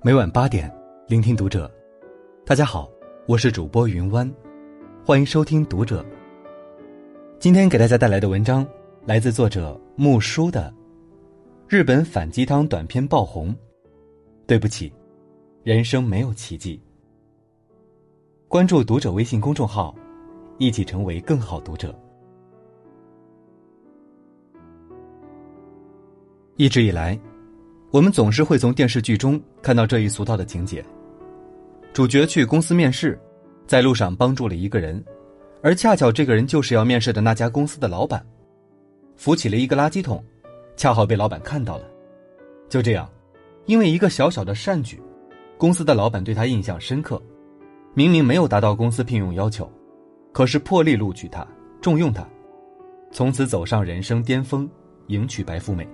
每晚八点，聆听读者。大家好，我是主播云湾，欢迎收听读者。今天给大家带来的文章来自作者木叔的《日本反鸡汤短片爆红》。对不起，人生没有奇迹。关注读者微信公众号，一起成为更好读者。一直以来。我们总是会从电视剧中看到这一俗套的情节：主角去公司面试，在路上帮助了一个人，而恰巧这个人就是要面试的那家公司的老板。扶起了一个垃圾桶，恰好被老板看到了。就这样，因为一个小小的善举，公司的老板对他印象深刻。明明没有达到公司聘用要求，可是破例录取他，重用他，从此走上人生巅峰，迎娶白富美。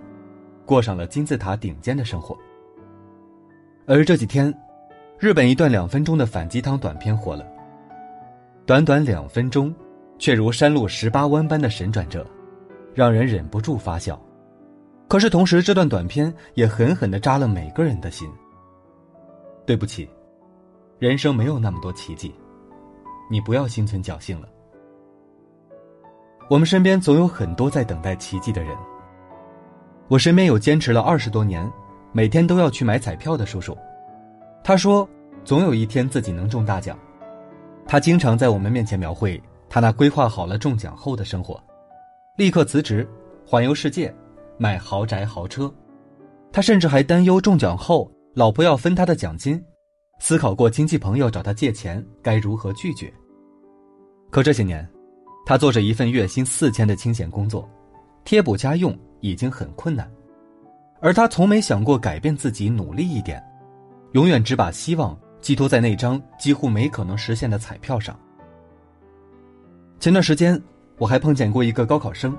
过上了金字塔顶尖的生活。而这几天，日本一段两分钟的反鸡汤短片火了。短短两分钟，却如山路十八弯般的神转折，让人忍不住发笑。可是同时，这段短片也狠狠的扎了每个人的心。对不起，人生没有那么多奇迹，你不要心存侥幸了。我们身边总有很多在等待奇迹的人。我身边有坚持了二十多年，每天都要去买彩票的叔叔，他说，总有一天自己能中大奖。他经常在我们面前描绘他那规划好了中奖后的生活，立刻辞职，环游世界，买豪宅豪车。他甚至还担忧中奖后老婆要分他的奖金，思考过亲戚朋友找他借钱该如何拒绝。可这些年，他做着一份月薪四千的清闲工作，贴补家用。已经很困难，而他从没想过改变自己，努力一点，永远只把希望寄托在那张几乎没可能实现的彩票上。前段时间，我还碰见过一个高考生，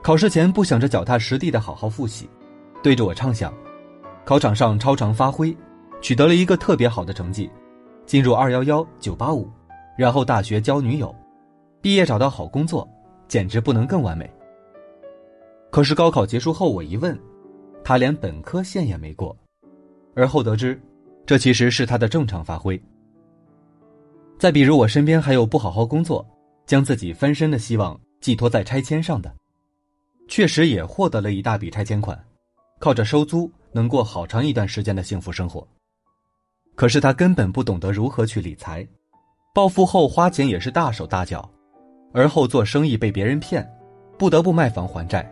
考试前不想着脚踏实地的好好复习，对着我畅想，考场上超常发挥，取得了一个特别好的成绩，进入二幺幺九八五，然后大学交女友，毕业找到好工作，简直不能更完美。可是高考结束后，我一问，他连本科线也没过，而后得知，这其实是他的正常发挥。再比如我身边还有不好好工作，将自己翻身的希望寄托在拆迁上的，确实也获得了一大笔拆迁款，靠着收租能过好长一段时间的幸福生活。可是他根本不懂得如何去理财，暴富后花钱也是大手大脚，而后做生意被别人骗，不得不卖房还债。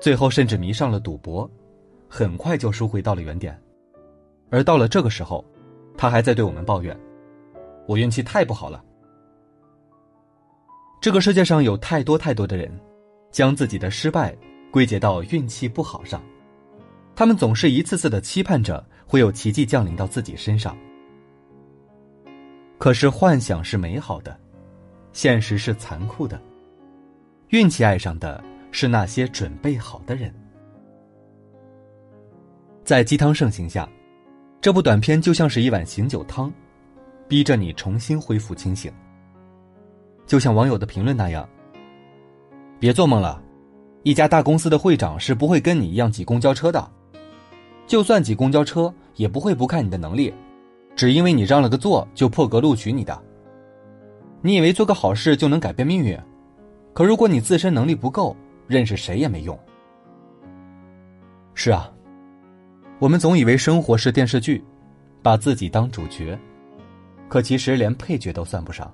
最后甚至迷上了赌博，很快就输回到了原点，而到了这个时候，他还在对我们抱怨：“我运气太不好了。”这个世界上有太多太多的人，将自己的失败归结到运气不好上，他们总是一次次的期盼着会有奇迹降临到自己身上。可是幻想是美好的，现实是残酷的，运气爱上的。是那些准备好的人，在鸡汤盛行下，这部短片就像是一碗醒酒汤，逼着你重新恢复清醒。就像网友的评论那样：“别做梦了，一家大公司的会长是不会跟你一样挤公交车的，就算挤公交车，也不会不看你的能力，只因为你让了个座就破格录取你的。你以为做个好事就能改变命运？可如果你自身能力不够。”认识谁也没用。是啊，我们总以为生活是电视剧，把自己当主角，可其实连配角都算不上，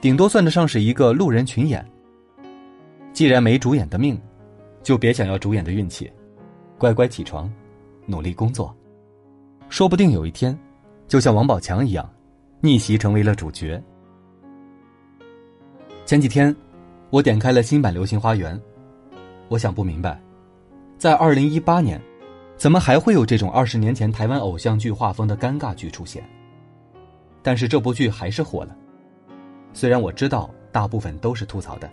顶多算得上是一个路人群演。既然没主演的命，就别想要主演的运气，乖乖起床，努力工作，说不定有一天，就像王宝强一样，逆袭成为了主角。前几天，我点开了新版《流星花园》。我想不明白，在二零一八年，怎么还会有这种二十年前台湾偶像剧画风的尴尬剧出现？但是这部剧还是火了。虽然我知道大部分都是吐槽的，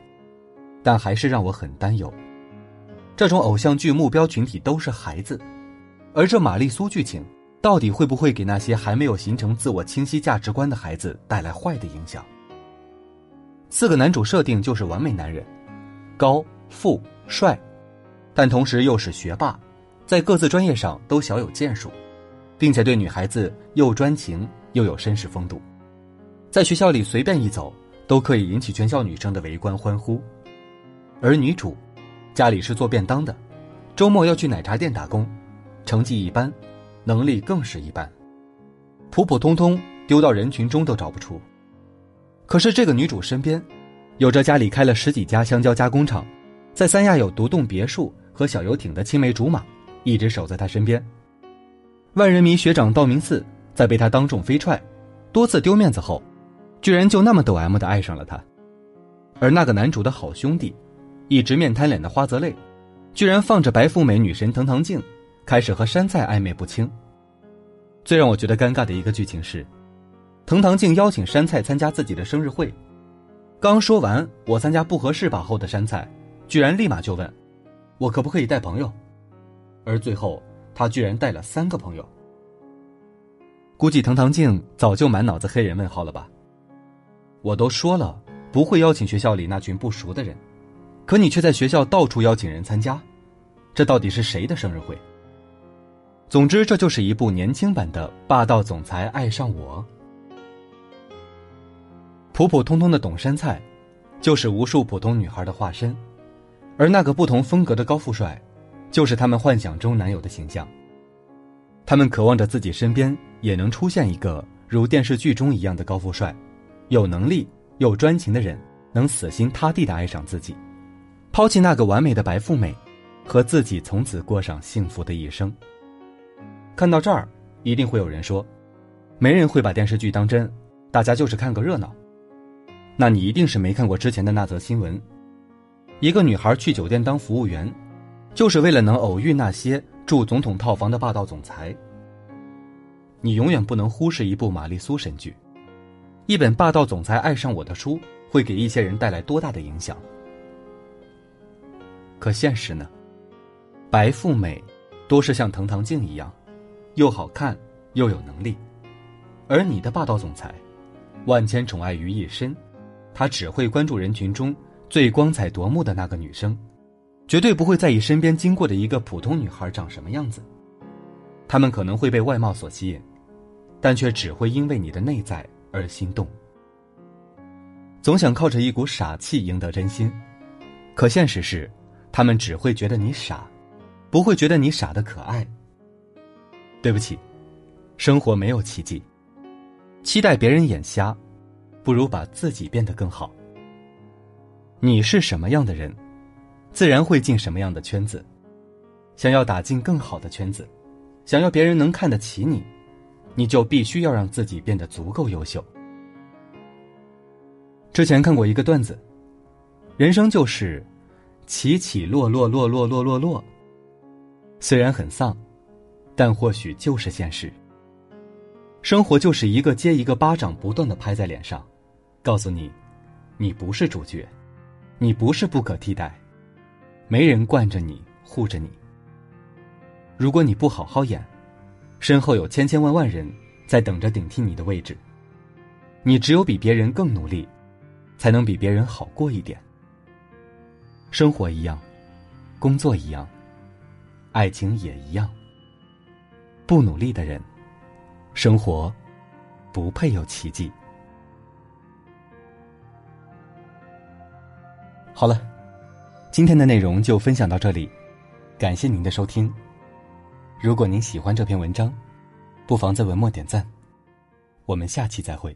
但还是让我很担忧。这种偶像剧目标群体都是孩子，而这玛丽苏剧情到底会不会给那些还没有形成自我清晰价值观的孩子带来坏的影响？四个男主设定就是完美男人，高富。帅，但同时又是学霸，在各自专业上都小有建树，并且对女孩子又专情又有绅士风度，在学校里随便一走都可以引起全校女生的围观欢呼。而女主，家里是做便当的，周末要去奶茶店打工，成绩一般，能力更是一般，普普通通丢到人群中都找不出。可是这个女主身边，有着家里开了十几家香蕉加工厂，在三亚有独栋别墅和小游艇的青梅竹马，一直守在他身边。万人迷学长道明寺在被他当众飞踹，多次丢面子后，居然就那么抖 M 的爱上了他。而那个男主的好兄弟，一直面瘫脸的花泽类，居然放着白富美女神藤堂静，开始和山菜暧昧不清。最让我觉得尴尬的一个剧情是。藤堂静邀请山菜参加自己的生日会，刚说完“我参加不合适吧”后的山菜，居然立马就问：“我可不可以带朋友？”而最后他居然带了三个朋友。估计藤堂静早就满脑子黑人问号了吧？我都说了不会邀请学校里那群不熟的人，可你却在学校到处邀请人参加，这到底是谁的生日会？总之，这就是一部年轻版的《霸道总裁爱上我》。普普通通的董山菜，就是无数普通女孩的化身，而那个不同风格的高富帅，就是他们幻想中男友的形象。他们渴望着自己身边也能出现一个如电视剧中一样的高富帅，有能力又专情的人，能死心塌地的爱上自己，抛弃那个完美的白富美，和自己从此过上幸福的一生。看到这儿，一定会有人说，没人会把电视剧当真，大家就是看个热闹。那你一定是没看过之前的那则新闻。一个女孩去酒店当服务员，就是为了能偶遇那些住总统套房的霸道总裁。你永远不能忽视一部玛丽苏神剧，一本《霸道总裁爱上我》的书会给一些人带来多大的影响？可现实呢？白富美多是像藤堂静一样，又好看又有能力，而你的霸道总裁，万千宠爱于一身。他只会关注人群中最光彩夺目的那个女生，绝对不会在意身边经过的一个普通女孩长什么样子。他们可能会被外貌所吸引，但却只会因为你的内在而心动。总想靠着一股傻气赢得真心，可现实是，他们只会觉得你傻，不会觉得你傻的可爱。对不起，生活没有奇迹，期待别人眼瞎。不如把自己变得更好。你是什么样的人，自然会进什么样的圈子。想要打进更好的圈子，想要别人能看得起你，你就必须要让自己变得足够优秀。之前看过一个段子，人生就是起起落落落落落落落。虽然很丧，但或许就是现实。生活就是一个接一个巴掌，不断的拍在脸上。告诉你，你不是主角，你不是不可替代，没人惯着你护着你。如果你不好好演，身后有千千万万人在等着顶替你的位置。你只有比别人更努力，才能比别人好过一点。生活一样，工作一样，爱情也一样。不努力的人，生活不配有奇迹。好了，今天的内容就分享到这里，感谢您的收听。如果您喜欢这篇文章，不妨在文末点赞。我们下期再会。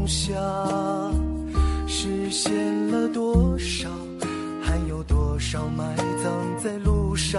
梦想，实现了多少？还有多少埋葬在路上？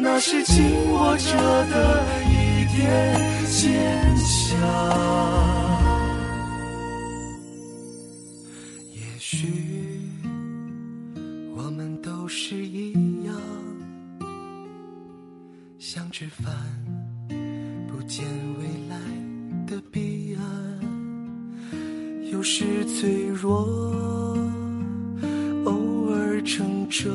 那是紧握着的一点坚强。也许我们都是一样，像吃饭，不见未来的彼岸，有时脆弱，偶尔撑着